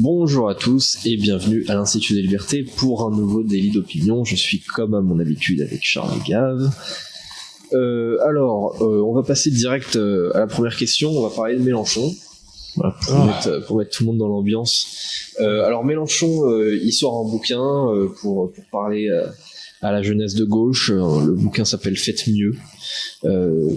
Bonjour à tous et bienvenue à l'Institut des Libertés pour un nouveau délit d'opinion. Je suis comme à mon habitude avec Charles Gave. Euh, alors, euh, on va passer direct euh, à la première question. On va parler de Mélenchon. Voilà, pour, Ah. mettre, pour mettre tout le monde dans l'ambiance. Alors Mélenchon, il sort un bouquin pour, pour parler à la jeunesse de gauche. Le bouquin s'appelle Faites mieux.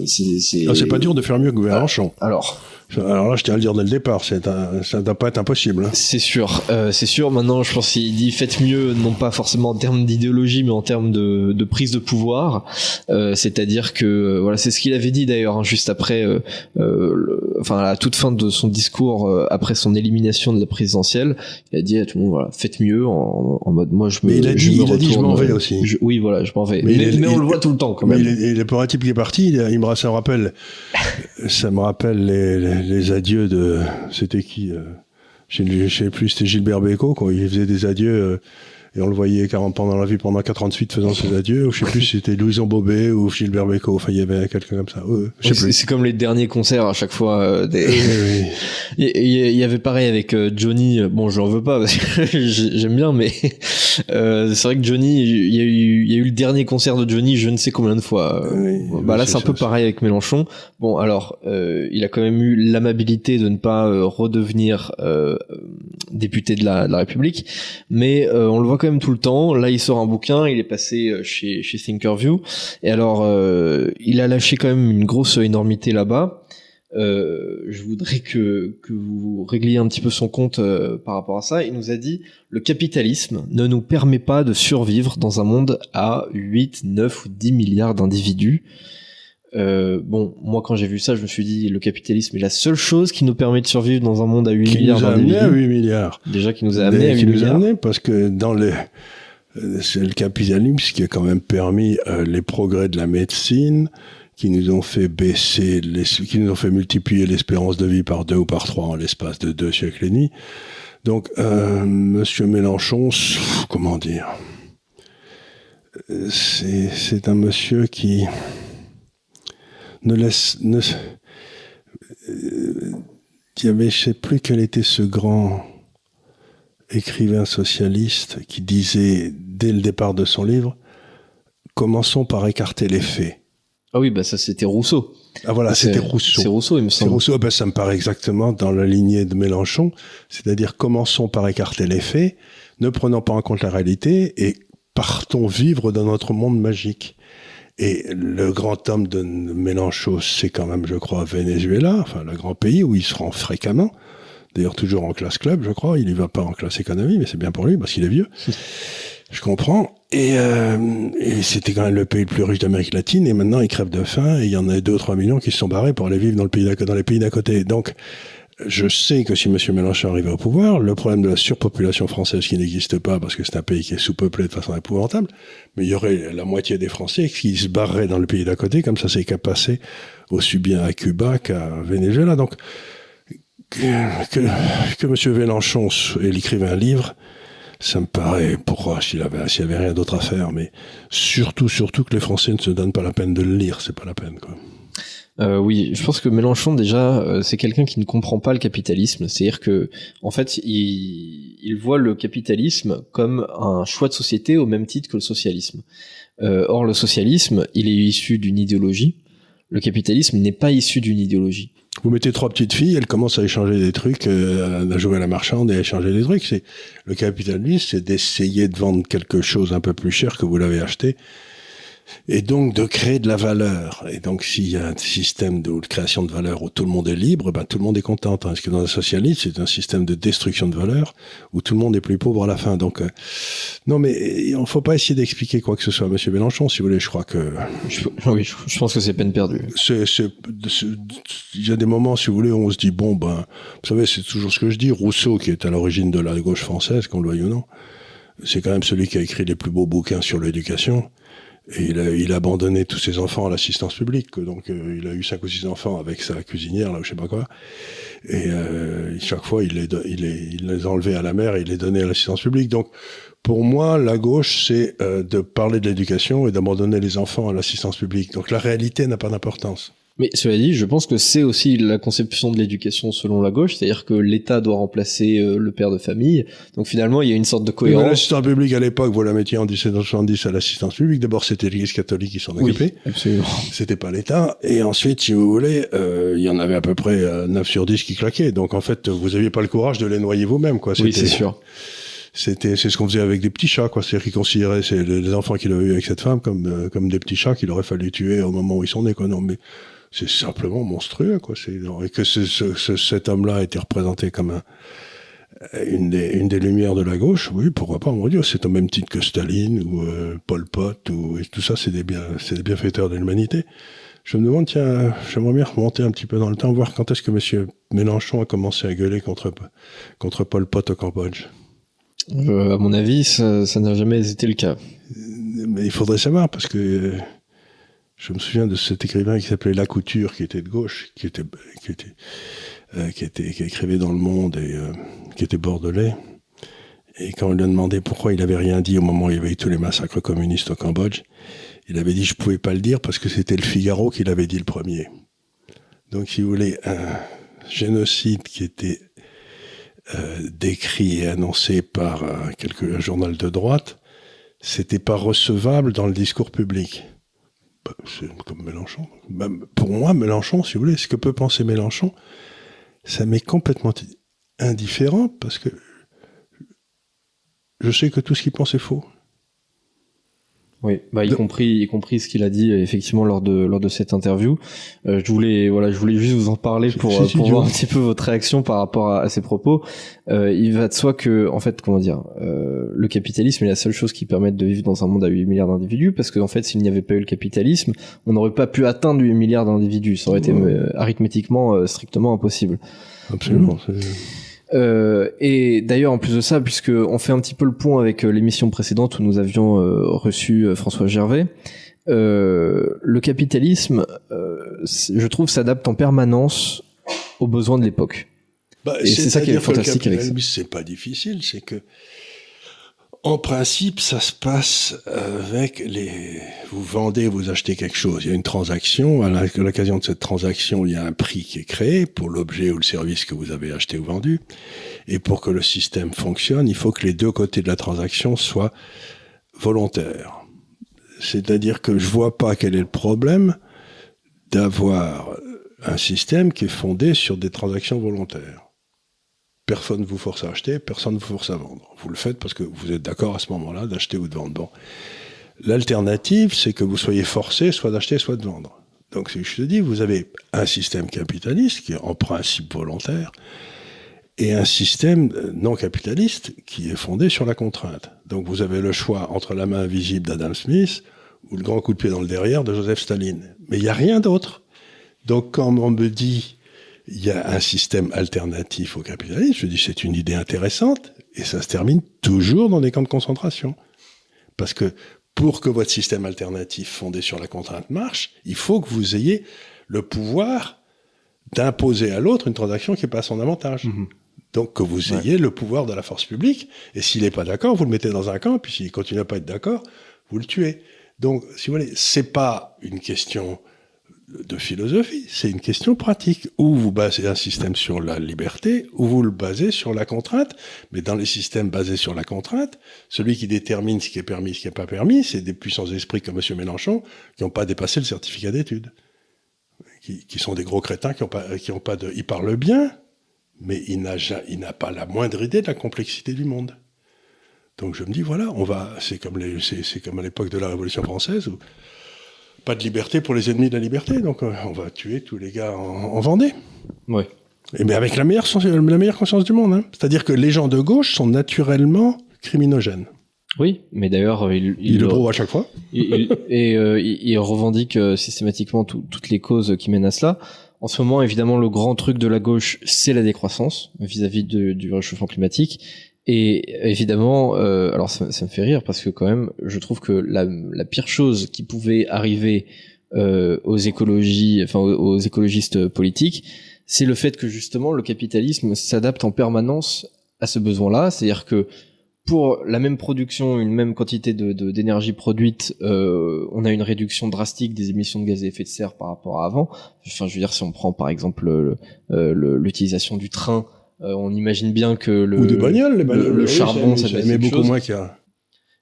C'est Ah, c'est pas dur de faire mieux que Mélenchon. Alors, Alors là, je tiens à le dire dès le départ, c'est un- ça ne doit pas être impossible. hein. C'est sûr, euh, c'est sûr. Maintenant, je pense qu'il dit faites mieux, non pas forcément en termes d'idéologie, mais en termes de, de prise de pouvoir. Euh, C'est-à-dire que euh, voilà, c'est ce qu'il avait dit d'ailleurs hein, juste après, euh, euh, le- enfin à la toute fin de son discours euh, après son élimination de la présidentielle, il a dit à tout le monde voilà, faites mieux en, en mode moi je me. Mais il a je dit- il a dit, je m'en vais aussi. je- oui, voilà, je m'en vais. Mais Mais, mais on il- le voit tout le temps quand Mais même. il est, il est pour un type qui est parti, il, il me, ça me rappelle, ça me rappelle les, les, les adieux de, c'était qui, euh, je ne sais plus, c'était Gilbert Bécaud, quand il faisait des adieux, euh, et on le voyait 40 pendant la vie pendant 4 ans de suite faisant ses adieux, ou je sais plus si c'était Louison Bobet ou Gilbert Bécaud, enfin il y avait quelqu'un comme ça, ouais, je Oui, sais c'est plus. c'est comme les derniers concerts à chaque fois. euh, des... Oui, oui. Il y, avait pareil avec euh, Johnny. Bon, j'en veux pas parce que j'ai- j'aime bien, mais euh, c'est vrai que Johnny, il y, a eu, il y a eu le dernier concert de Johnny, je ne sais combien de fois. Euh, Oui, bah là, c'est un peu ça, pareil avec Mélenchon. Bon, alors, euh, il a quand même eu l'amabilité de ne pas euh, redevenir euh, député de la, de la République, mais euh, on le voit quand même tout le temps. Là, il sort un bouquin, il est passé euh, chez, chez Thinkerview, et alors, euh, il a lâché quand même une grosse énormité là-bas. Euh, je voudrais que, que vous régliez un petit peu son compte par rapport à ça. Il nous a dit le capitalisme ne nous permet pas de survivre dans un monde à 8, 9 ou 10 milliards d'individus. Euh, bon, moi quand j'ai vu ça, je me suis dit le capitalisme est la seule chose qui nous permet de survivre dans un monde à 8 Qui milliards nous a amené à d'individus. 8 milliards. Déjà qui nous a amené à 8 qui nous a milliards. amené parce que dans les euh, c'est le capitalisme qui a quand même permis euh, les progrès de la médecine qui nous ont fait baisser les, qui nous ont fait multiplier l'espérance de vie par deux ou par trois en l'espace de deux siècles et demi donc euh, monsieur Mélenchon comment dire? C'est c'est un monsieur qui ne laisse ne euh, il y avait je sais plus quel était ce grand écrivain socialiste qui disait dès le départ de son livre Commençons par écarter les faits. Ah oui, bah ça c'était Rousseau. Ah voilà, C'est- c'était C'est Rousseau. Rousseau, il me C'est semble. Rousseau, ben, ça me paraît exactement dans la lignée de Mélenchon, c'est-à-dire commençons par écarter les faits, ne prenons pas en compte la réalité et partons vivre dans notre monde magique. Et le grand homme de Mélenchon, c'est quand même, je crois, Venezuela, enfin le grand pays où il se rend fréquemment. D'ailleurs, toujours en classe club, je crois. Il y va pas en classe économie, mais c'est bien pour lui parce qu'il est vieux. Je comprends. Et, euh, et c'était quand même le pays le plus riche d'Amérique latine. Et maintenant, il crève de faim. Et il y en a 2 ou 3 millions qui se sont barrés pour aller vivre dans, le les pays d'à côté. Donc, je sais que si M. Mélenchon arrivait au pouvoir, le problème de la surpopulation française qui n'existe pas parce que c'est un pays qui est sous-peuplé de façon épouvantable, mais il y aurait la moitié des Français qui se barreraient dans le pays d'à côté, comme ça c'est qu'à passer aussi bien à Cuba qu'à Venezuela. Donc, que, que, que M. Mélenchon s- ait écrive un livre, ça me paraît, pourquoi, s'il avait, s'il avait rien d'autre à faire, mais surtout, surtout que les Français ne se donnent pas la peine de le lire, c'est pas la peine, quoi. Euh, oui, je pense que Mélenchon déjà, euh, c'est quelqu'un qui ne comprend pas le capitalisme. C'est-à-dire que, en fait, il, il voit le capitalisme comme un choix de société au même titre que le socialisme. Euh, or, le socialisme, il est issu d'une idéologie. Le capitalisme n'est pas issu d'une idéologie. Vous mettez trois petites filles, elles commencent à échanger des trucs, euh, à jouer à la marchande et à échanger des trucs. C'est le capitalisme, c'est d'essayer de vendre quelque chose un peu plus cher que vous l'avez acheté, et donc de créer de la valeur. Et donc, s'il y a un système de, de création de valeur où tout le monde est libre, ben tout le monde est content. Parce que dans le socialisme, c'est un système de destruction de valeur où tout le monde est plus pauvre à la fin. Donc, euh, non, mais il ne faut pas essayer d'expliquer quoi que ce soit à Monsieur Mélenchon. Si vous voulez, je crois que Je, oui, je, je pense que c'est peine perdue. il y a des moments, si vous voulez, où on se dit, bon, ben, vous savez, c'est toujours ce que je dis, Rousseau, qui est à l'origine de la gauche française, qu'on le veuille ou non, c'est quand même celui qui a écrit les plus beaux bouquins sur l'éducation. Et il a, il a abandonné tous ses enfants à l'assistance publique. Donc, euh, il a eu cinq ou six enfants avec sa cuisinière, là, ou je sais pas quoi. Et euh, chaque fois, il les, il, les, il les enlevait à la mer et il les donnait à l'assistance publique. Donc, pour moi, la gauche, c'est euh, de parler de l'éducation et d'abandonner les enfants à l'assistance publique. Donc, la réalité n'a pas d'importance. Mais cela dit, je pense que c'est aussi la conception de l'éducation selon la gauche, c'est-à-dire que l'État doit remplacer euh, le père de famille. Donc finalement, il y a une sorte de cohérence. L'assistance publique à l'époque, vous la mettiez en 1770 à l'assistance publique. D'abord, c'était l'Église catholique qui s'en occupait. absolument. C'était pas l'État. Et ensuite, si vous voulez, euh, il y en avait à peu près euh, 9 sur 10 qui claquaient. Donc en fait, vous aviez pas le courage de les noyer vous-même, quoi. Oui, c'est sûr. C'était, c'est ce qu'on faisait avec des petits chats, quoi. C'est-à-dire qu'ils considéraient c'est les enfants qu'il avait eu avec cette femme comme euh, comme des petits chats qu'il aurait fallu tuer au moment où ils sont nés, quoi. Non, mais c'est simplement monstrueux, quoi. C'est, et que ce, ce, ce- cet homme-là a été représenté comme un, une, des, une des lumières de la gauche, oui, pourquoi pas, mon Dieu, c'est au même titre que Staline ou euh, Pol Pot ou et tout ça, c'est des bien, c'est des bienfaiteurs de l'humanité. Je me demande, tiens, j'aimerais bien remonter un petit peu dans le temps, voir quand est-ce que Monsieur Mélenchon a commencé à gueuler contre contre Pol Pot au Cambodge. Euh, à mon avis, ça ça n'a jamais été le cas. Mais il faudrait savoir parce que euh, je me souviens de cet écrivain qui s'appelait Lacouture, qui était de gauche, qui était qui était euh, qui écrivait dans Le Monde et euh, qui était bordelais. Et quand on lui a demandé pourquoi il avait rien dit au moment où il y avait eu tous les massacres communistes au Cambodge, il avait dit je pouvais pas le dire parce que c'était le Figaro qui l'avait dit le premier. Donc si vous voulez un génocide qui était euh, décrit et annoncé par quelque, journal de droite, c'était pas recevable dans le discours public. Bah, C'est comme Mélenchon. Pour moi, Mélenchon, si vous voulez, ce que peut penser Mélenchon, ça m'est complètement indifférent parce que je sais que tout ce qu'il pense est faux. Oui, bah, y De- compris, y compris ce qu'il a dit effectivement lors de lors de cette interview. Euh, je voulais, voilà, je voulais juste vous en parler pour euh, pour voir un petit peu votre réaction par rapport à, à ces propos. Euh, il va de soi que, en fait, comment dire, euh, le capitalisme est la seule chose qui permette de vivre dans un monde à 8 milliards d'individus, parce qu'en fait, s'il n'y avait pas eu le capitalisme, on n'aurait pas pu atteindre 8 milliards d'individus. Ça aurait été Ouais. euh, arithmétiquement euh, strictement impossible. Absolument. c'est- Euh, et d'ailleurs, en plus de ça, puisque on fait un petit peu le pont avec euh, l'émission précédente où nous avions euh, reçu euh, François Gervais, le capitalisme, je trouve, s'adapte en permanence aux besoins de l'époque. Bah, Et c'est ça qui est fantastique avec ça. C'est pas difficile, c'est que en principe, ça se passe avec les. Vous vendez, vous achetez quelque chose. Il y a une transaction. À l'occasion de cette transaction, il y a un prix qui est créé pour l'objet ou le service que vous avez acheté ou vendu. Et pour que le système fonctionne, il faut que les deux côtés de la transaction soient volontaires. C'est-à-dire que je vois pas quel est le problème d'avoir un système qui est fondé sur des transactions volontaires. Personne ne vous force à acheter, personne ne vous force à vendre. Vous le faites parce que vous êtes d'accord à ce moment-là d'acheter ou de vendre. Bon. L'alternative, c'est que vous soyez forcé soit d'acheter, soit de vendre. Donc, si je te dis, vous avez un système capitaliste qui est en principe volontaire et un système euh, non capitaliste qui est fondé sur la contrainte. Donc, vous avez le choix entre la main invisible d'Adam Smith ou le grand coup de pied dans le derrière de Joseph Staline. Mais il n'y a rien d'autre. Donc, quand on me dit il y a un système alternatif au capitalisme, je dis c'est une idée intéressante et ça se termine toujours dans des camps de concentration. Parce que pour que votre système alternatif fondé sur la contrainte marche, il faut que vous ayez le pouvoir d'imposer à l'autre une transaction qui est pas à son avantage. Donc que vous Ouais. ayez le pouvoir de la force publique, et s'il n'est pas d'accord, vous le mettez dans un camp, puis s'il continue à pas être d'accord, vous le tuez. Donc, si vous voulez, c'est pas une question de philosophie, c'est une question pratique. Ou vous basez un système sur la liberté, ou vous le basez sur la contrainte. Mais dans les systèmes basés sur la contrainte, celui qui détermine ce qui est permis, ce qui n'est pas permis, c'est des puissants esprits comme M. Mélenchon qui n'ont pas dépassé le certificat d'études. Qui, sont des gros crétins qui n'ont pas, qui ont pas de. Il parle bien, mais il n'a pas la moindre idée de la complexité du monde. Donc je me dis voilà, on va, c'est comme les, c'est, c'est comme à l'époque de la Révolution française où pas de liberté pour les ennemis de la liberté, donc euh, on va tuer tous les gars en, en Vendée. Ouais. Et mais avec la meilleure, sens- la meilleure conscience du monde. hein. C'est-à-dire que les gens de gauche sont naturellement criminogènes. Oui, mais d'ailleurs, euh, il, Ils le prouvent à chaque fois. il- et euh, il, revendique euh, systématiquement tout- toutes les causes qui mènent à cela. En ce moment, évidemment, le grand truc de la gauche, c'est la décroissance vis-à-vis de- du réchauffement climatique. Et évidemment, euh, alors ça, ça me fait rire parce que quand même, je trouve que la, la pire chose qui pouvait arriver euh, aux écologies, enfin aux, écologistes politiques, c'est le fait que justement le capitalisme s'adapte en permanence à ce besoin-là, c'est-à-dire que pour la même production, une même quantité de d'énergie produite, euh, on a une réduction drastique des émissions de gaz à effet de serre par rapport à avant. Enfin, je veux dire, si on prend par exemple l'utilisation du train, on imagine bien que le ou des bagnoles, les bagnoles, le, charbon, ça, beaucoup moins qu'il y a.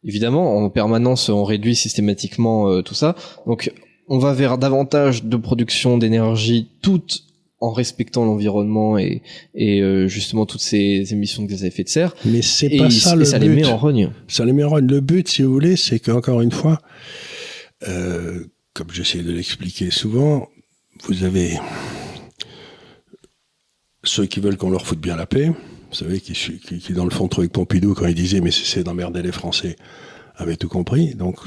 Évidemment, en permanence, on réduit systématiquement tout ça. Donc, on va vers davantage de production d'énergie toute en respectant l'environnement et, et euh, justement toutes ces émissions de gaz à effet de serre. Mais c'est pas ça le ça but. les met en rogne. Ça les met en rogne. Le but, si vous voulez, c'est qu'encore une fois, euh, comme j'essaie de l'expliquer souvent, vous avez ceux qui veulent qu'on leur foute bien la paix. Vous savez, qui, dans le fond avec Pompidou quand il disait mais c'est d'emmerder les Français, avaient tout compris. Donc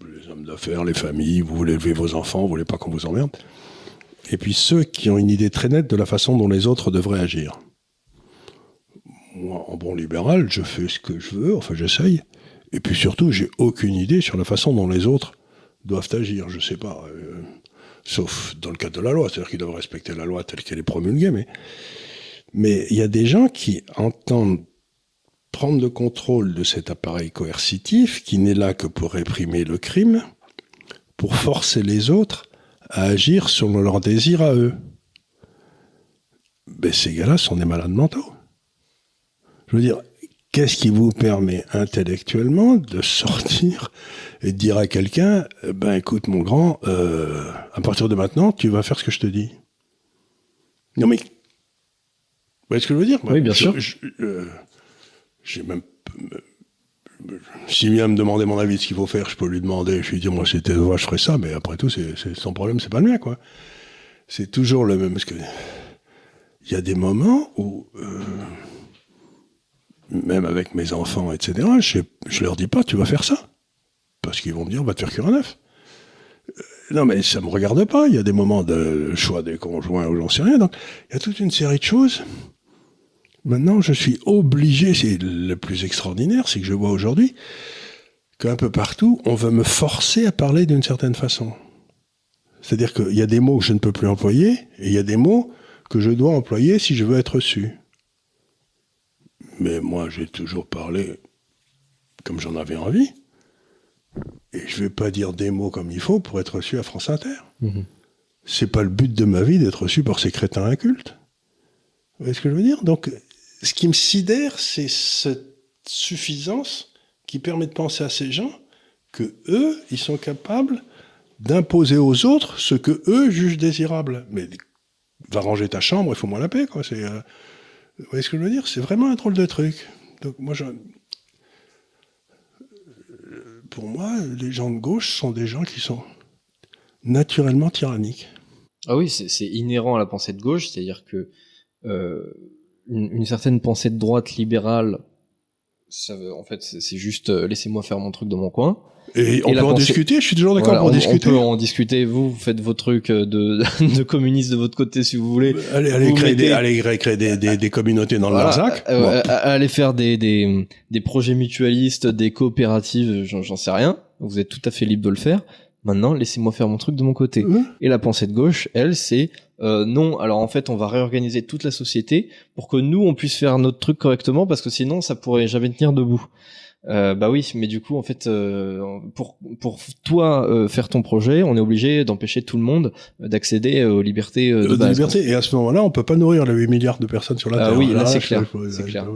les hommes d'affaires, les familles, vous voulez élever vos enfants, vous voulez pas qu'on vous emmerde et puis ceux qui ont une idée très nette de la façon dont les autres devraient agir. Moi, en bon libéral, je fais ce que je veux, enfin j'essaye, et puis surtout, j'ai aucune idée sur la façon dont les autres doivent agir, je sais pas, euh, sauf dans le cadre de la loi, c'est-à-dire qu'ils doivent respecter la loi telle qu'elle est promulguée, mais mais il y a des gens qui entendent prendre le contrôle de cet appareil coercitif qui n'est là que pour réprimer le crime, pour forcer les autres à agir selon leurs désirs à eux. Ben, ces gars-là sont des malades mentaux. Je veux dire, qu'est-ce qui vous permet intellectuellement de sortir et de dire à quelqu'un, ben écoute mon grand, euh, à partir de maintenant, tu vas faire ce que je te dis? Non mais, vous voyez ce que je veux dire? Oui, bien sûr. Euh, j'ai même s'il vient me demander mon avis de ce qu'il faut faire, je peux lui demander, je lui dis, moi, c'était, moi, je ferais ça, mais après tout, c'est, son problème, c'est pas le mien, quoi. C'est toujours le même, parce que, il y a des moments où, euh, même avec mes enfants, etc., je, je leur dis pas, tu vas faire ça. Parce qu'ils vont me dire, on va te faire cuire un œuf. Euh, non, mais ça me regarde pas. Il y a des moments de choix des conjoints où j'en sais rien. Donc, il y a toute une série de choses Maintenant, je suis obligé, c'est le plus extraordinaire, c'est que je vois aujourd'hui qu'un peu partout, on veut me forcer à parler d'une certaine façon. C'est-à-dire qu'il y a des mots que je ne peux plus employer, et il y a des mots que je dois employer si je veux être reçu. Mais moi, j'ai toujours parlé comme j'en avais envie. Et je ne vais pas dire des mots comme il faut pour être reçu à France Inter. Mmh. C'est pas le but de ma vie d'être reçu par ces crétins incultes. Vous voyez ce que je veux dire? Donc, ce qui me sidère, c'est cette suffisance qui permet de penser à ces gens que eux, ils sont capables d'imposer aux autres ce que eux jugent désirable. Mais va ranger ta chambre, il faut moins la paix, quoi. C'est, euh, vous voyez ce que je veux dire? C'est vraiment un drôle de truc. Donc moi, pour moi, les gens de gauche sont des gens qui sont naturellement tyranniques. Ah oui, c'est inhérent à la pensée de gauche, c'est-à-dire que euh, une, certaine pensée de droite libérale, ça en fait, c'est juste euh, laissez-moi faire mon truc dans mon coin. Et, on peut en discuter, je suis toujours d'accord pour en discuter. On peut en discuter, vous, vous faites vos trucs euh, de, de communistes de votre côté si vous voulez. Allez, allez, créer, des, allez créer des, des, des, communautés dans le Larzac. Euh, Allez faire des, des, des projets mutualistes, des coopératives, j'en sais rien. Vous êtes tout à fait libre de le faire. Maintenant, laissez-moi faire mon truc de mon côté. Et la pensée de gauche, elle, c'est euh, non. Alors en fait, on va réorganiser toute la société pour que nous, on puisse faire notre truc correctement, parce que sinon, ça pourrait jamais tenir debout. Euh, bah oui, mais du coup, en fait, euh, pour pour toi euh, faire ton projet, on est obligé d'empêcher tout le monde d'accéder aux libertés de, de base. Liberté. Et à ce moment-là, on peut pas nourrir les 8 milliards de personnes sur la ah Terre. oui, là, c'est clair. C'est clair.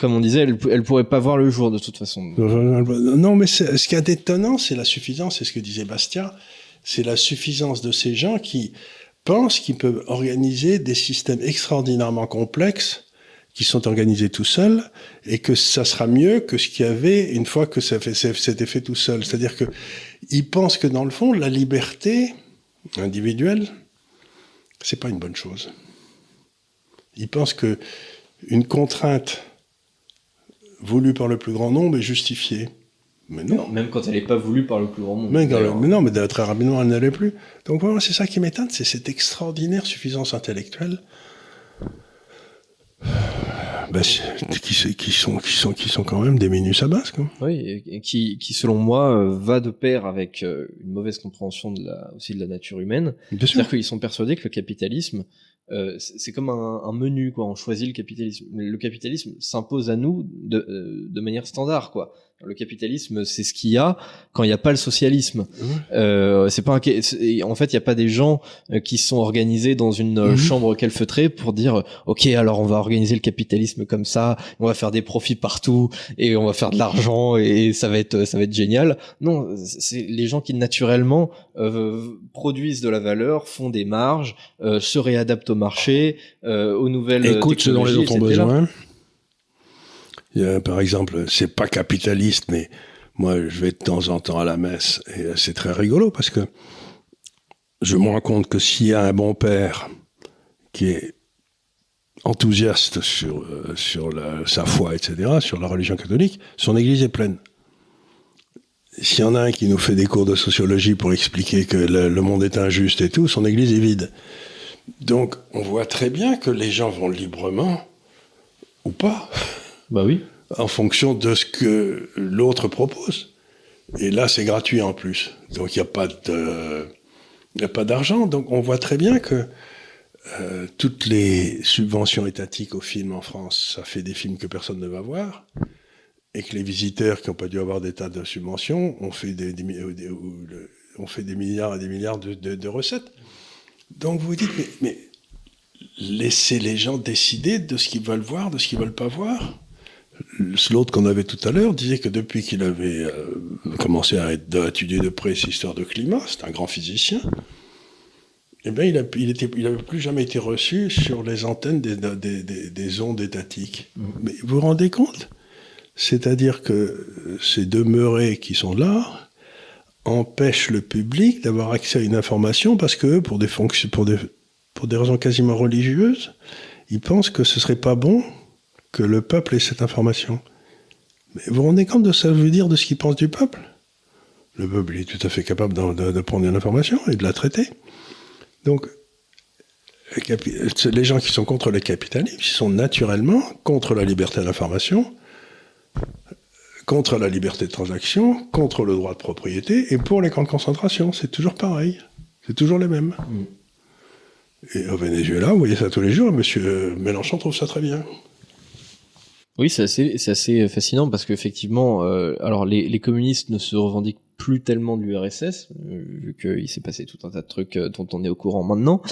comme on disait, elle, elle pourrait pas voir le jour de toute façon. Non, mais ce qui est étonnant, c'est la suffisance. C'est ce que disait Bastia. C'est la suffisance de ces gens qui pensent qu'ils peuvent organiser des systèmes extraordinairement complexes qui sont organisés tout seuls et que ça sera mieux que ce qu'il y avait une fois que ça fait, c'était fait tout seul. C'est-à-dire que ils pensent que dans le fond, la liberté individuelle, c'est pas une bonne chose. Ils pensent que une contrainte voulue par le plus grand nombre est justifiée. Mais non. Même quand elle n'est pas voulue par le plus grand nombre. Mais, mais non, mais très rapidement, elle n'allait plus. Donc voilà, c'est ça qui m'étonne, c'est cette extraordinaire suffisance intellectuelle bah, qui, qui, sont, qui, sont, qui sont quand même des minus à base. Quoi. Oui, et qui, qui selon moi euh, va de pair avec euh, une mauvaise compréhension de la, aussi de la nature humaine. C'est-à-dire qu'ils sont persuadés que le capitalisme euh, c'est comme un, un, menu quoi. On choisit le capitalisme. Le capitalisme s'impose à nous de, de manière standard quoi. Le capitalisme, c'est ce qu'il y a quand il n'y a pas le socialisme. Euh, c'est pas un... en fait, il n'y a pas des gens euh, qui sont organisés dans une euh, mhm. chambre calfeutrée pour dire, ok, alors on va organiser le capitalisme comme ça, on va faire des profits partout et on va faire de l'argent et ça va être, ça va être génial. Non, c'est les gens qui naturellement euh, produisent de la valeur, font des marges, euh, se réadaptent au marché, aux nouvelles Écoute ce dont les autres ont besoin. Par exemple, c'est pas capitaliste, mais moi, je vais de temps en temps à la messe et c'est très rigolo parce que je me rends compte que s'il y a un bon père qui est enthousiaste sur, euh, sur sa foi, etc., sur la religion catholique, son église est pleine. S'il y en a un qui nous fait des cours de sociologie pour expliquer que le monde est injuste et tout, son église est vide. Donc, on voit très bien que les gens vont librement ou pas. Bah. En fonction de ce que l'autre propose. Et là, c'est gratuit en plus. Donc, il n'y a pas de, d'argent. Donc, on voit très bien que euh, toutes les subventions étatiques aux films en France, ça fait des films que personne ne va voir. Et que les visiteurs qui n'ont pas dû avoir des tas de subventions ont fait des, milliards et des milliards de, recettes. Donc, vous vous dites, mais, mais laissez les gens décider de ce qu'ils veulent voir, de ce qu'ils veulent pas voir. L'autre qu'on avait tout à l'heure disait que depuis qu'il avait euh, commencé à, étudier de près cette histoire de climat, c'est un grand physicien, eh bien, il n'avait il plus jamais été reçu sur les antennes des, des, des, ondes étatiques. Mmh. Mais vous vous rendez compte? C'est-à-dire que ces demeurés qui sont là empêchent le public d'avoir accès à une information parce que, pour des, pour des, pour des raisons quasiment religieuses, ils pensent que ce serait pas bon que le peuple ait cette information. Mais vous vous rendez compte de ce que ça veut dire de ce qu'il pense du peuple? Le peuple est tout à fait capable de, prendre une information et de la traiter. Donc, les gens qui sont contre le capitalisme, ils sont naturellement contre la liberté d'information, contre la liberté de transaction, contre le droit de propriété et pour les camps de concentration. C'est toujours pareil. C'est toujours les mêmes. Mm. Et au Venezuela, vous voyez ça tous les jours, M. Mélenchon trouve ça très bien. Oui, c'est assez, assez fascinant parce qu'effectivement, euh, alors les, communistes ne se revendiquent plus tellement de l'URSS, euh, vu qu'il s'est passé tout un tas de trucs euh, dont on est au courant maintenant,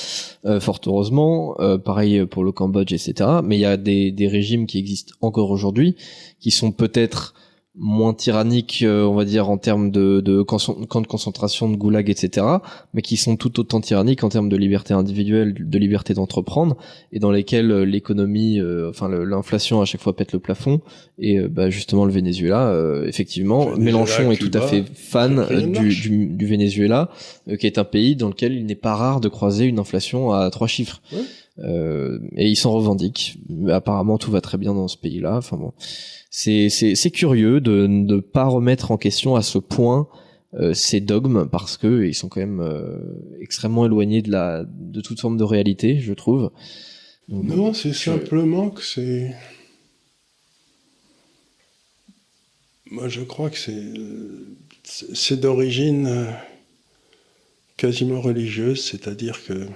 euh, fort heureusement. pareil pour le Cambodge, etc. Mais il y a des, des régimes qui existent encore aujourd'hui, qui sont peut-être moins tyranniques, euh, on va dire, en termes de, de camps de concentration, de goulag, etc., mais qui sont tout autant tyranniques en termes de liberté individuelle, de liberté d'entreprendre, et dans lesquels euh, l'économie, euh, enfin l'inflation à chaque fois pète le plafond, et bah, justement le Venezuela, effectivement, Mélenchon est tout à fait fan du, du, du, Venezuela, qui est un pays dans lequel il n'est pas rare de croiser une inflation à trois chiffres. Euh, et ils s'en revendiquent. Apparemment, tout va très bien dans ce pays-là. Enfin bon, c'est curieux de ne pas remettre en question à ce point euh, ces dogmes parce que ils sont quand même euh, extrêmement éloignés de la de toute forme de réalité, je trouve. non, c'est simplement que c'est. Moi, je crois que c'est c'est d'origine quasiment religieuse, c'est-à-dire que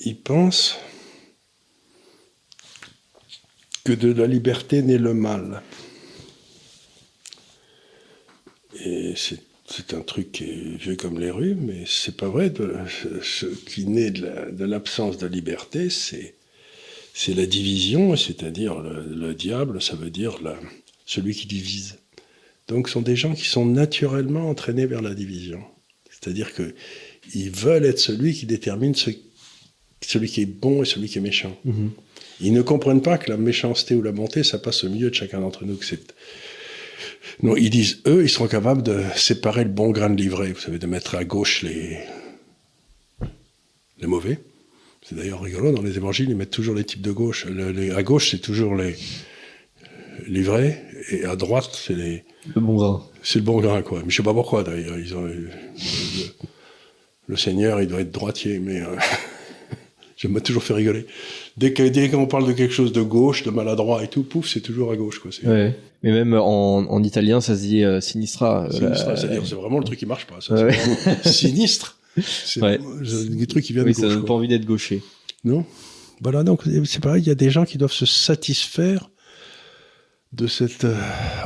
il pense que de la liberté naît le mal. Et c'est un truc qui est vieux comme les rues, mais c'est pas vrai. ce qui naît de l'absence de, liberté, c'est c'est la division, c'est-à-dire le, diable, ça veut dire celui qui divise. Donc ce sont des gens qui sont naturellement entraînés vers la division. C'est-à-dire qu'ils veulent être celui qui détermine ce celui qui est bon et celui qui est méchant. Mhm. Ils ne comprennent pas que la méchanceté ou la bonté, ça passe au milieu de chacun d'entre nous. Que c'est... Non, ils disent, eux, ils seront capables de séparer le bon grain de l'ivraie. Vous savez, de mettre à gauche les, les mauvais. C'est d'ailleurs rigolo, dans les évangiles, ils mettent toujours les types de gauche. à gauche, c'est toujours les livrés, et à droite, c'est les... Le bon grain. C'est le bon grain, quoi. Mais je sais pas pourquoi, d'ailleurs. Ils ont... le, Seigneur, il doit être droitier, mais... Euh, je m'a toujours fait rigoler. Dès qu'on parle de quelque chose de gauche, de maladroit et tout, pouf, c'est toujours à gauche. Quoi. Ouais. Mais même en, en, italien, ça se dit euh, sinistra. Sinistra, c'est-à-dire c'est vraiment le truc qui marche pas. Ça, sinistre. C'est Ouais. des trucs qui viennent Oui, de ça gauche, donne quoi. pas envie d'être gaucher. Non Voilà, donc c'est pareil, il y a des gens qui doivent se satisfaire de cette euh,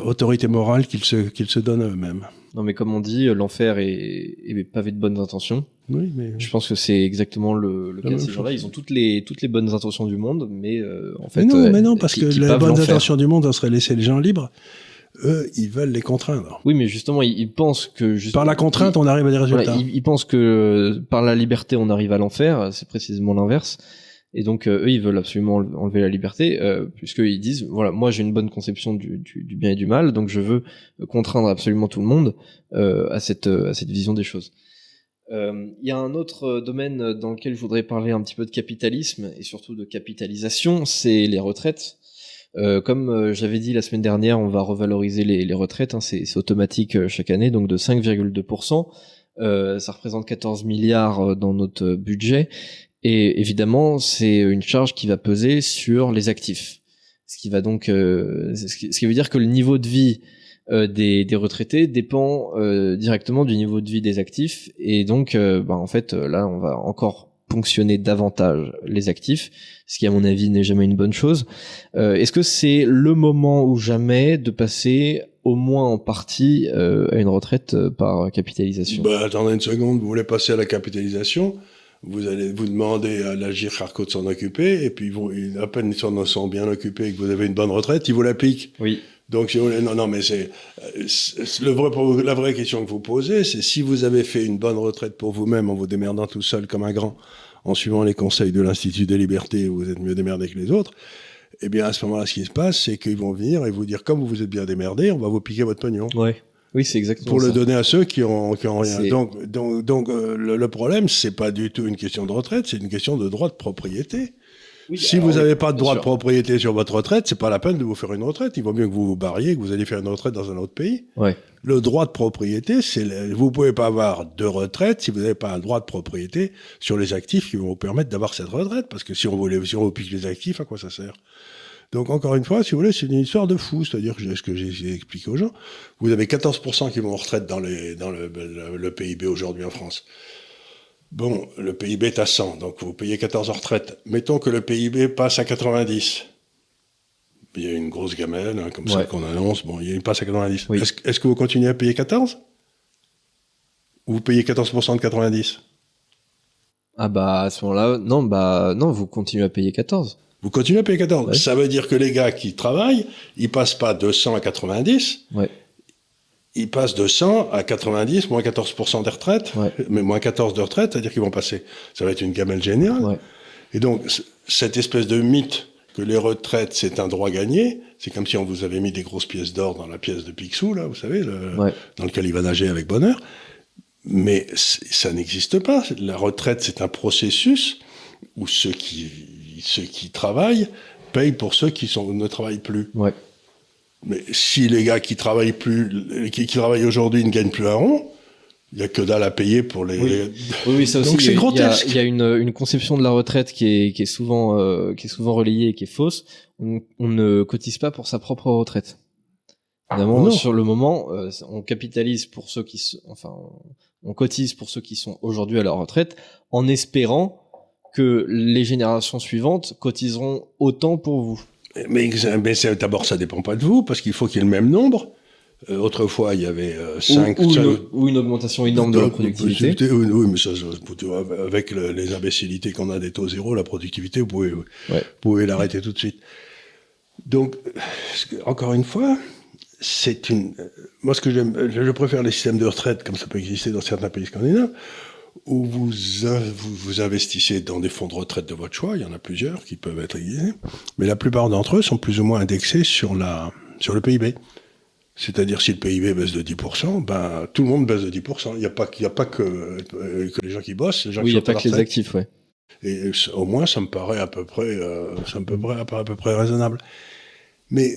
autorité morale qu'ils se, qu'ils se donnent à eux-mêmes. Non, mais comme on dit, euh, l'enfer est, est pavé de bonnes intentions. Oui, mais Je pense que c'est exactement le, le cas de ces gens-là. Ils ont toutes les, toutes les bonnes intentions du monde, mais euh, en fait. mais non, euh, mais non, parce qui- que qui les bonnes intentions du monde, ça serait laisser les gens libres. Eux, ils veulent les contraindre. Oui, mais justement, ils, ils pensent que Par la contrainte, on arrive à des résultats. Voilà, ils, ils pensent que euh, par la liberté on arrive à l'enfer, c'est précisément l'inverse. Et donc euh, eux ils veulent absolument enle- enlever la liberté, euh, puisqu'ils disent voilà moi j'ai une bonne conception du, du, du bien et du mal, donc je veux contraindre absolument tout le monde euh, à cette euh, à cette vision des choses. Euh, Il y a un autre domaine dans lequel je voudrais parler un petit peu de capitalisme et surtout de capitalisation, c'est les retraites. Euh, comme euh, j'avais dit la semaine dernière, on va revaloriser les, retraites, hein, c'est automatique chaque année, donc de 5,2%. Euh, ça représente 14 milliards dans notre budget. Et évidemment, c'est une charge qui va peser sur les actifs. Ce qui va donc, ce, qui, veut dire que le niveau de vie des, des retraités dépend euh, directement du niveau de vie des actifs. Et donc, euh, bah, en fait, euh, là, on va encore ponctionner davantage les actifs, ce qui, à mon avis, n'est jamais une bonne chose. Euh, Est-ce que c'est le moment ou jamais de passer au moins en partie euh, à une retraite euh, par capitalisation? Bah, attendez une seconde, vous voulez passer à la capitalisation? Vous allez vous demander à l'Agir Carco de s'en occuper, et puis ils- à peine ils s'en sont bien occupés et que vous avez une bonne retraite, ils vous l'appliquent. Oui. Donc, si vous voulez- non, non, mais c'est, euh, le vrai, la vraie question que vous posez, c'est si vous avez fait une bonne retraite pour vous-même en vous démerdant tout seul comme un grand, en suivant les conseils de l'Institut des libertés, vous êtes mieux démerdé que les autres, eh bien, à ce moment-là, ce qui se passe, c'est qu'ils vont venir et vous dire, comme vous vous êtes bien démerdé, on va vous piquer votre pognon. Ouais. Oui, c'est exactement Pour ça. le donner à ceux qui ont, qui ont rien. Donc, donc, donc euh, le, le problème, c'est pas du tout une question de retraite, c'est une question de droit de propriété. Oui, si alors vous oui, n'avez pas de droit de propriété sur votre retraite, c'est pas la peine de vous faire une retraite. Il vaut mieux que vous vous barriez, que vous allez faire une retraite dans un autre pays. Ouais. Le droit de propriété, c'est le- vous pouvez pas avoir de retraite si vous n'avez pas un droit de propriété sur les actifs qui vont vous permettre d'avoir cette retraite. Parce que si on voulait, si on vous pique les actifs, à quoi ça sert? Donc encore une fois, si vous voulez, c'est une histoire de fou. C'est-à-dire que ce que j'ai j'ai expliqué aux gens, vous avez 14% qui vont en retraite dans, les, dans le, le- le PIB aujourd'hui en France. Bon, le PIB est à 100, donc vous payez 14 en retraite. Mettons que le PIB passe à 90. Il y a une grosse gamelle, hein, comme ça Ouais. qu'on annonce. Bon, il passe à 90. Oui. Est-ce que vous continuez à payer 14 Ou vous payez 14% de 90 Ah bah à ce moment-là, non, bah non, vous continuez à payer 14. Vous continuez à payer 14 Ouais. Ça veut dire que les gars qui travaillent, ils passent pas de 100 à 90, Ouais. Ils passent de 100 à 90, moins 14% des retraites, Ouais. mais moins 14 de retraite, c'est-à-dire qu'ils vont passer. Ça va être une gamelle géniale. Ouais. Et donc, cette espèce de mythe que les retraites, c'est un droit gagné, c'est comme si on vous avait mis des grosses pièces d'or dans la pièce de Picsou, là, vous savez, le- Ouais. dans lequel il va nager avec bonheur. Mais ça n'existe pas. La retraite, c'est un processus où ceux qui, ceux qui travaillent payent pour ceux qui sont, ne travaillent plus. Mais si les gars qui travaillent plus, qui, qui travaillent aujourd'hui ne gagnent plus un rond, il y a que dalle à payer pour les. Oui. les- Oui, oui, ça aussi. Donc il y c'est a- il y a- grotesque. Il y a, une, une conception de la retraite qui est, qui est souvent, euh, qui est souvent relayée et qui est fausse. On, on ne cotise pas pour sa propre retraite. Évidemment, Non. sur le moment, euh, on capitalise pour ceux qui, se- enfin, on cotise pour ceux qui sont aujourd'hui à leur retraite, en espérant que les générations suivantes cotiseront autant pour vous. Mais, mais d'abord, ça dépend pas de vous, parce qu'il faut qu'il y ait le même nombre. Euh, autrefois, il y avait euh, Ou, 5... ou une, ou une augmentation énorme de la productivité. Oui, oui, mais ça, ça, avec le- les imbécilités qu'on a des taux zéro, la productivité, vous pouvez, vous pouvez l'arrêter tout de suite. Donc, euh, encore une fois, c'est une. euh, Moi, ce que j'aime, euh, je préfère les systèmes de retraite, comme ça peut exister dans certains pays scandinaves, où vous, in- vous, vous investissez dans des fonds de retraite de votre choix. Il y en a plusieurs qui peuvent être aiguisés, mais la plupart d'entre eux sont plus ou moins indexés sur la sur le PIB. C'est-à-dire si le PIB baisse de 10%, ben tout le monde baisse de 10%. Il n'y a pas, il y a pas que, euh, que les gens qui bossent, les gens Oui, qui il n'y a pas que les actifs, ouais. Et c- au moins, ça me paraît à peu près, euh, ça me paraît à peu- à peu près raisonnable. Mais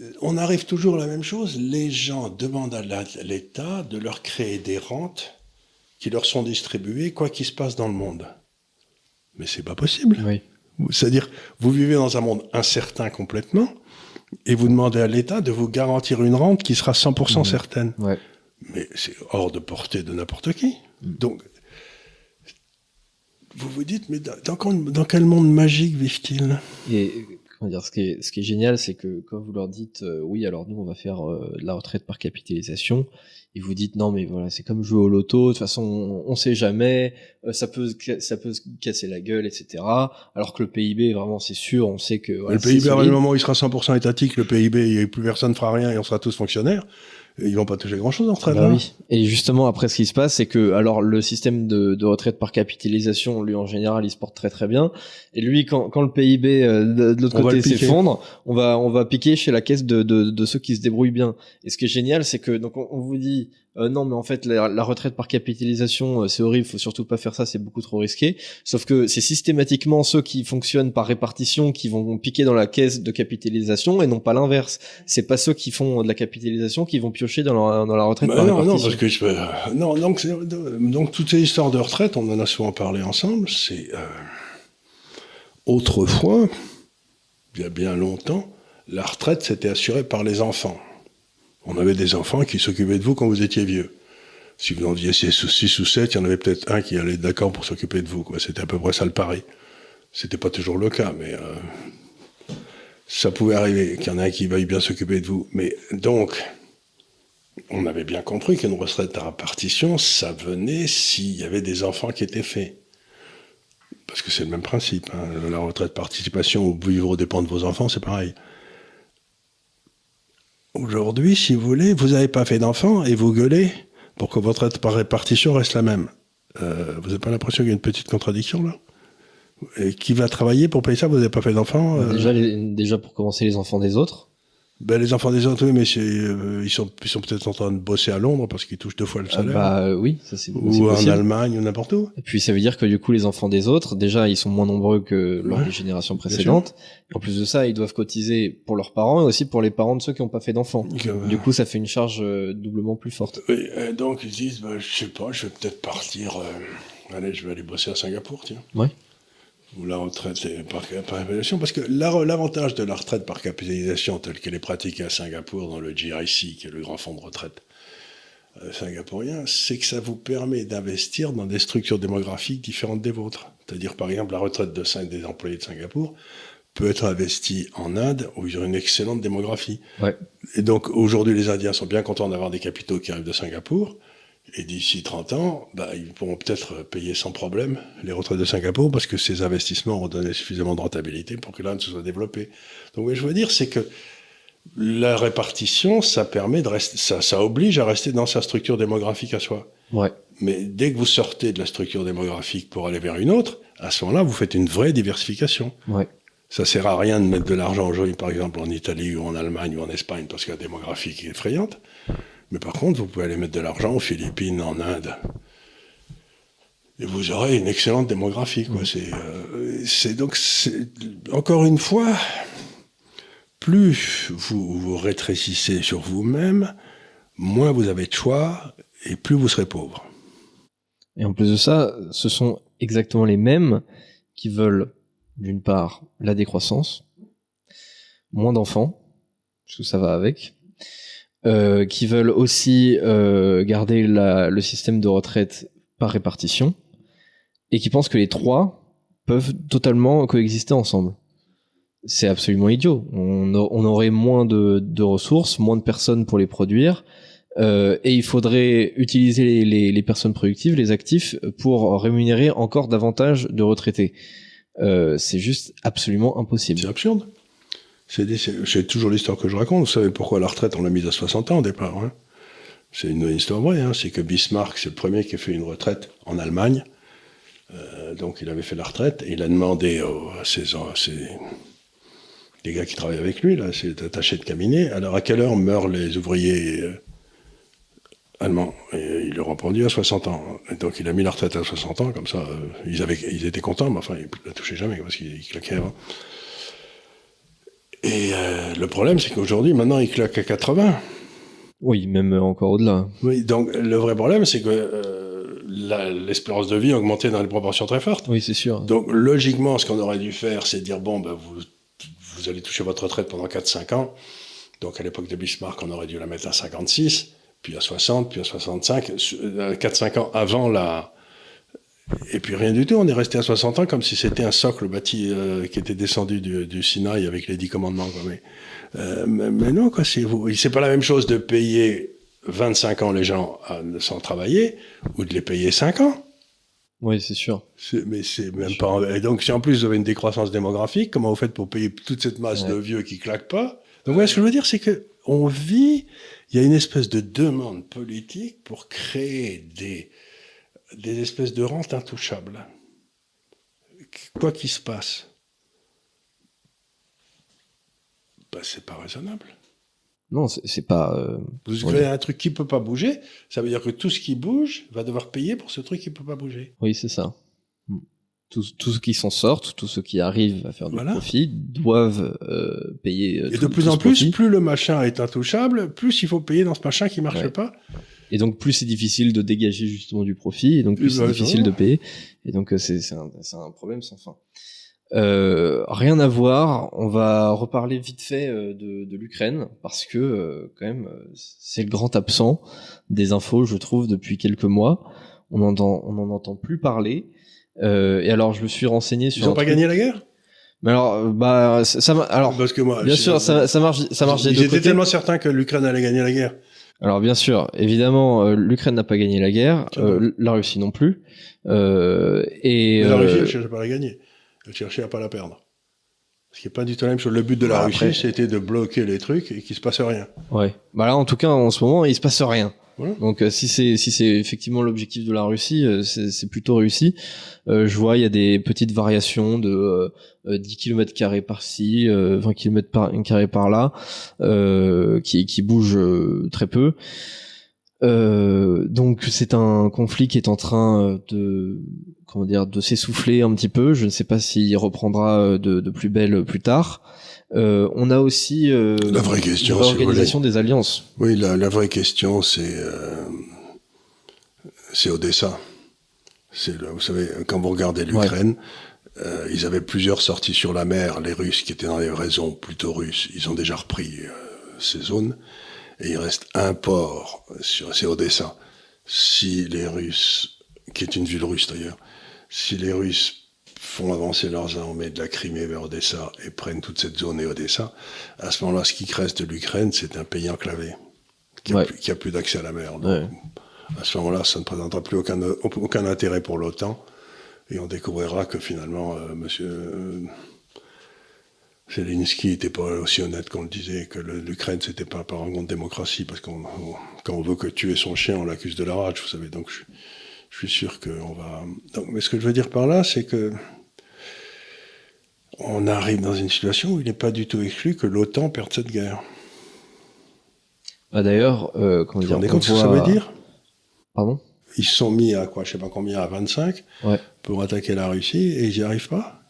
euh, on arrive toujours à la même chose. Les gens demandent à l'État de leur créer des rentes qui leur sont distribuées, quoi qu'il se passe dans le monde. Mais c'est pas possible. Oui. C'est-à-dire, vous vivez dans un monde incertain complètement, et vous demandez à l'État de vous garantir une rente qui sera 100% Mhm. certaine. Ouais. Mais c'est hors de portée de n'importe qui. Donc, vous vous dites, mais dans, dans quel monde magique vivent-ils? Et comment dire, ce qui est, ce qui est génial, c'est que quand vous leur dites, euh, oui, alors nous, on va faire euh, la retraite par capitalisation, et vous dites, non, mais voilà, c'est comme jouer au loto, de toute façon, on, on sait jamais, euh, ça peut, ça peut se casser la gueule, etc. Alors que le PIB, vraiment, c'est sûr, on sait que... Voilà, le PIB, à un moment il sera 100% étatique, le PIB, et plus personne fera rien et on sera tous fonctionnaires ils vont pas toucher grand chose en retraite. Bah oui. Et justement, après, ce qui se passe, c'est que, alors, le système de, de, retraite par capitalisation, lui, en général, il se porte très très bien. Et lui, quand, quand le PIB euh, de, de l'autre côté s'effondre, on va, on va piquer chez la caisse de, de, de, ceux qui se débrouillent bien. Et ce qui est génial, c'est que, donc, on, on vous dit, euh, non, mais en fait, la, la retraite par capitalisation, euh, c'est horrible, faut surtout pas faire ça, c'est beaucoup trop risqué. Sauf que c'est systématiquement ceux qui fonctionnent par répartition qui vont piquer dans la caisse de capitalisation et non pas l'inverse. C'est pas ceux qui font de la capitalisation qui vont piocher dans la, dans la retraite bah par non, répartition. Non, parce que je, euh, non, donc, donc toutes ces histoires de retraite, on en a souvent parlé ensemble. C'est euh, autrefois, il y a bien longtemps, la retraite c'était assurée par les enfants. On avait des enfants qui s'occupaient de vous quand vous étiez vieux. Si vous en aviez 6 ou 7, il y en avait peut-être un qui allait d'accord pour s'occuper de vous. C'était à peu près ça le pari. C'était pas toujours le cas, mais euh, ça pouvait arriver qu'il y en ait un qui veuille bien s'occuper de vous. Mais donc, on avait bien compris qu'une retraite à répartition, ça venait s'il y avait des enfants qui étaient faits. Parce que c'est le même principe. Hein. La retraite participation ou vivre dépend de vos enfants, c'est pareil. Aujourd'hui, si vous voulez, vous n'avez pas fait d'enfant et vous gueulez pour que votre répartition reste la même. Euh, vous n'avez pas l'impression qu'il y a une petite contradiction là? Et Qui va travailler pour payer ça? Vous n'avez pas fait d'enfant euh... déjà, déjà, pour commencer, les enfants des autres ben, les enfants des autres, oui, mais euh, ils sont, ils sont peut-être en train de bosser à Londres parce qu'ils touchent deux fois le salaire. Ah bah oui, ça c'est Ou en Allemagne ou n'importe où. Et puis ça veut dire que du coup, les enfants des autres, déjà, ils sont moins nombreux que lors ouais, des générations précédentes. En plus de ça, ils doivent cotiser pour leurs parents et aussi pour les parents de ceux qui n'ont pas fait d'enfants. Euh, du coup, ça fait une charge euh, doublement plus forte. Oui, donc ils disent, bah, je sais pas, je vais peut-être partir. Euh, allez, je vais aller bosser à Singapour, tiens. Ouais ou la retraite par, par évaluation, parce que l'avantage de la retraite par capitalisation telle qu'elle est pratiquée à Singapour dans le GIC, qui est le grand fonds de retraite euh, singapourien, c'est que ça vous permet d'investir dans des structures démographiques différentes des vôtres. C'est-à-dire, par exemple, la retraite de 5 des employés de Singapour peut être investie en Inde, où ils ont une excellente démographie. Ouais. Et donc, aujourd'hui, les Indiens sont bien contents d'avoir des capitaux qui arrivent de Singapour. Et d'ici 30 ans, bah, ils pourront peut-être payer sans problème les retraites de Singapour parce que ces investissements ont donné suffisamment de rentabilité pour que l'Inde se soit développée. Donc, ce que je veux dire, c'est que la répartition, ça permet de rester, ça, ça oblige à rester dans sa structure démographique à soi. Ouais. Mais dès que vous sortez de la structure démographique pour aller vers une autre, à ce moment-là, vous faites une vraie diversification. Ouais. Ça sert à rien de mettre de l'argent aujourd'hui, par exemple, en Italie ou en Allemagne ou en Espagne parce que la démographie est effrayante. Mais par contre, vous pouvez aller mettre de l'argent aux Philippines, en Inde. Et vous aurez une excellente démographie. Quoi. C'est, euh, donc, encore une fois, plus vous vous rétrécissez sur vous-même, moins vous avez de choix et plus vous serez pauvre. Et en plus de ça, ce sont exactement les mêmes qui veulent, d'une part, la décroissance, moins d'enfants, que ça va avec, euh, qui veulent aussi euh, garder la, le système de retraite par répartition et qui pensent que les trois peuvent totalement coexister ensemble. C'est absolument idiot. On, on aurait moins de, de, ressources, moins de personnes pour les produire, euh, et il faudrait utiliser les, les, les, personnes productives, les actifs, pour rémunérer encore davantage de retraités. Euh, c'est juste absolument impossible. C'est absurde. C'est toujours l'histoire que je raconte. Vous savez pourquoi la retraite, on l'a mise à 60 ans au départ. Hein c'est une histoire vraie. Hein c'est que Bismarck, c'est le premier qui a fait une retraite en Allemagne. Euh, donc il avait fait la retraite et il a demandé à ses, les gars qui travaillent avec lui, là, ses attachés de cabinet, alors à quelle heure meurent les ouvriers euh, allemands? Et ils leur répondu à 60 ans. Donc il a mis la retraite à 60 ans, comme ça, euh, ils, étaient contents, mais enfin, ils ne la touchaient jamais parce qu'ils claquaient avant. Et euh, le problème, c'est qu'aujourd'hui, maintenant, il claque à 80. Oui, même encore au-delà. Oui, donc le vrai problème, c'est que euh, l'espérance de vie a augmenté dans des proportions très fortes. Oui, c'est sûr. Donc logiquement, ce qu'on aurait dû faire, c'est dire bon, ben, vous, vous allez toucher votre retraite pendant 4-5 ans. Donc à l'époque de Bismarck, on aurait dû la mettre à 56, puis à 60, puis à 65, 4-5 ans avant la. Et puis rien du tout, on est resté à 60 ans comme si c'était un socle bâti euh, qui était descendu du, du, Sinaï avec les dix commandements. Quoi. Mais, euh, mais, non, quoi, c'est, c'est pas la même chose de payer 25 ans les gens sans travailler ou de les payer 5 ans. Oui, c'est sûr. mais c'est même pas. Et donc, si en plus vous avez une décroissance démographique, comment vous faites pour payer toute cette masse de vieux qui claquent pas? Donc, ouais, ce que je veux dire, c'est que on vit. Il y a une espèce de demande politique pour créer des des espèces de rentes intouchables. Quoi qu'il se passe, ben, c'est pas raisonnable. Non, c'est pas. Euh, Vous créez un truc qui peut pas bouger, ça veut dire que tout ce qui bouge va devoir payer pour ce truc qui peut pas bouger. Oui, c'est ça. Hmm. Tous, ceux qui s'en sortent, tous ceux qui arrivent à faire du profit, doivent euh, payer. Euh, Et de plus en plus, plus le machin est intouchable, plus il faut payer dans ce machin qui marche pas. Et donc plus c'est difficile de dégager justement du profit, et donc plus c'est difficile de payer. Et donc euh, c'est un, un problème sans fin. Euh, rien à voir. On va reparler vite fait euh, de, de l'Ukraine parce que euh, quand même c'est le grand absent des infos, je trouve, depuis quelques mois. On entend, on en entend plus parler. et alors je me suis renseigné sur. Ils n'ont pas gagné la guerre? Mais alors, bah, ça, alors. Parce que moi, bien sûr, ça, ça marche, ça marche des J'étais tellement certain que l'Ukraine allait gagner la guerre. Alors bien sûr, évidemment, euh, l'Ukraine n'a pas gagné la guerre, euh, la Russie non plus. Euh, et la Russie, elle cherchait pas à la gagner, elle cherchait à pas la perdre. Ce qui est pas du tout la même chose. Le but de la bah, Russie, c'était de bloquer les trucs et qu'il se passe rien. Ouais. Bah là, en tout cas, en ce moment, il se passe rien. Donc si c'est si c'est effectivement l'objectif de la Russie, c'est plutôt réussi. je vois il y a des petites variations de 10 km carrés par-ci, 20 km par par là, euh, qui qui bougent très peu. Euh, donc c'est un conflit qui est en train de comment dire de s'essouffler un petit peu. Je ne sais pas s'il reprendra de, de, plus belle plus tard. Euh, on a aussi euh, la vraie question, l'organisation des alliances. Oui, la, la vraie question c'est euh, c'est Odessa. C'est vous savez quand vous regardez l'Ukraine. Ils avaient plusieurs sorties sur la mer, les Russes qui étaient dans les raisons plutôt russes, ils ont déjà repris ces zones, et il reste un port, sur, c'est Odessa. Si les Russes, qui est une ville russe d'ailleurs, si les Russes font avancer leurs armées de la Crimée vers Odessa et prennent toute cette zone et Odessa, à ce moment-là, ce qui reste de l'Ukraine, c'est un pays enclavé, qui a, plus, plus d'accès à la mer. Donc, À ce moment-là, ça ne présentera plus aucun, aucun intérêt pour l'OTAN et on découvrira que finalement, euh, Monsieur euh, Zelensky n'était pas aussi honnête qu'on le disait, que l'Ukraine c'était pas par un de démocratie, parce qu'on quand on veut que tuer son chien, on l'accuse de la rage, vous savez. Donc je, suis sûr qu'on va. Donc, mais ce que je veux dire par là, c'est que on arrive dans une situation où il n'est pas du tout exclu que l'OTAN perde cette guerre. Ah, D'ailleurs, euh, comment dire, on compte ce que ça veut dire? Pardon? Ils se sont mis à quoi, je sais pas combien, à 25 pour attaquer la Russie et ils n'y arrivent pas?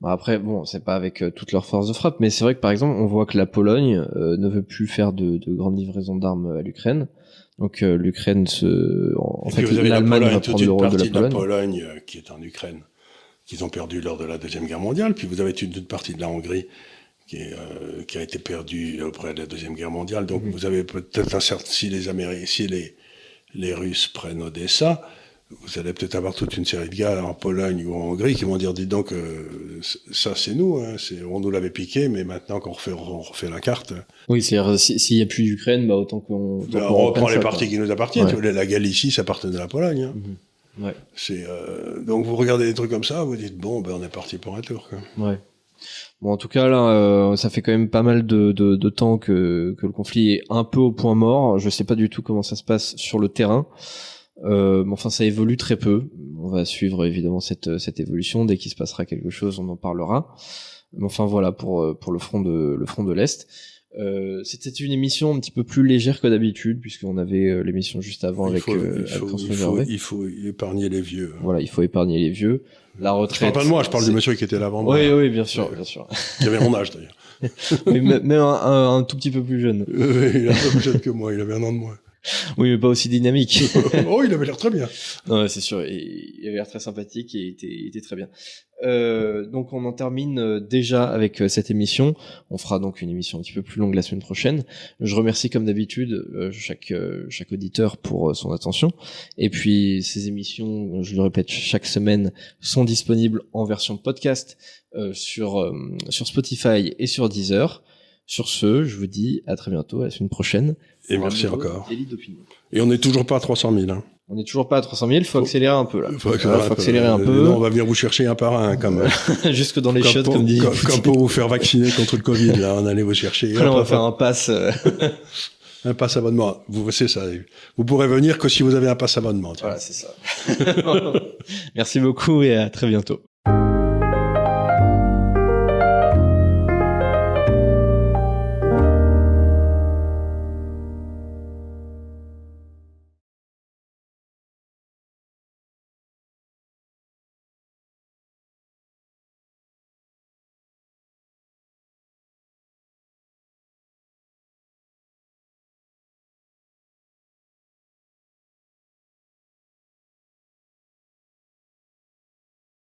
Bon après, bon, c'est pas avec euh, toute leur force de frappe, mais c'est vrai que par exemple, on voit que la Pologne euh, ne veut plus faire de, de grandes livraisons d'armes à l'Ukraine. Donc euh, l'Ukraine se, en, fait, l'Allemagne va prendre le rôle de la Pologne. la Pologne qui est en Ukraine, qu'ils ont perdu lors de la deuxième guerre mondiale. Puis vous avez une, toute partie de la Hongrie qui, est, qui a été perdue auprès de la deuxième guerre mondiale. Donc mm-hmm. vous avez peut-être un certain si les Américains, si les les Russes prennent Odessa, vous allez peut-être avoir toute une série de gars en Pologne ou en Hongrie qui vont dire, dis donc, euh, ça c'est nous, hein, on nous l'avait piqué, mais maintenant qu'on refait, on refait la carte. Oui, c'est-à-dire s'il n'y a plus d'Ukraine, bah autant qu'on bah, on, reprend les parties qui nous appartiennent. La Galicie, ça appartenait à la Pologne. Hein. Mhm. Ouais. C'est euh, donc vous regardez des trucs comme ça, vous dites bon, ben on est parti pour un tour. Quoi. Ouais. Bon, en tout cas, là, euh, ça fait quand même pas mal de, de, de, temps que, que le conflit est un peu au point mort. Je sais pas du tout comment ça se passe sur le terrain. Euh, mais enfin, ça évolue très peu. On va suivre évidemment cette, cette évolution. Dès qu'il se passera quelque chose, on en parlera. Mais enfin, voilà pour, pour le front de, le front de l'Est. Euh, c'était une émission un petit peu plus légère que d'habitude puisqu'on avait euh, l'émission juste avant avec, euh, il faut, il, faut, il, faut, épargner les vieux. Voilà, il faut épargner les vieux. La retraite. Je parle pas de moi, je parle du monsieur qui était là avant moi. Oui, oui, bien sûr, bien sûr. Qui avait mon âge d'ailleurs. mais même un, un, tout petit peu plus jeune. Il est un peu plus jeune que moi, il avait un an de moins. Oui, mais pas aussi dynamique. oh, il avait l'air très bien. Non, c'est sûr. Il avait l'air très sympathique et il était, il était très bien. Euh, donc on en termine euh, déjà avec euh, cette émission. On fera donc une émission un petit peu plus longue la semaine prochaine. Je remercie comme d'habitude euh, chaque chaque auditeur pour son attention. Et puis ces émissions, je le répète, chaque semaine sont disponibles en version podcast sur sur Spotify et sur Deezer. Sur ce, je vous dis à très bientôt, à la semaine prochaine. Et merci encore. Et on n'est toujours pas à 300 000. Hein. On n'est toujours pas à 300 000, il faut accélérer un peu là. Faut, accélérer, un peu. on va venir vous chercher un par un, comme jusque dans les shots, comme dit. Comme, pour vous faire vacciner contre le Covid, là, on allait vous chercher. Là, on va faire un pass. Euh. un pass abonnement. Vous c'est ça. Vous pourrez venir que si vous avez un pass abonnement. Voilà, c'est ça. Merci beaucoup et à très bientôt.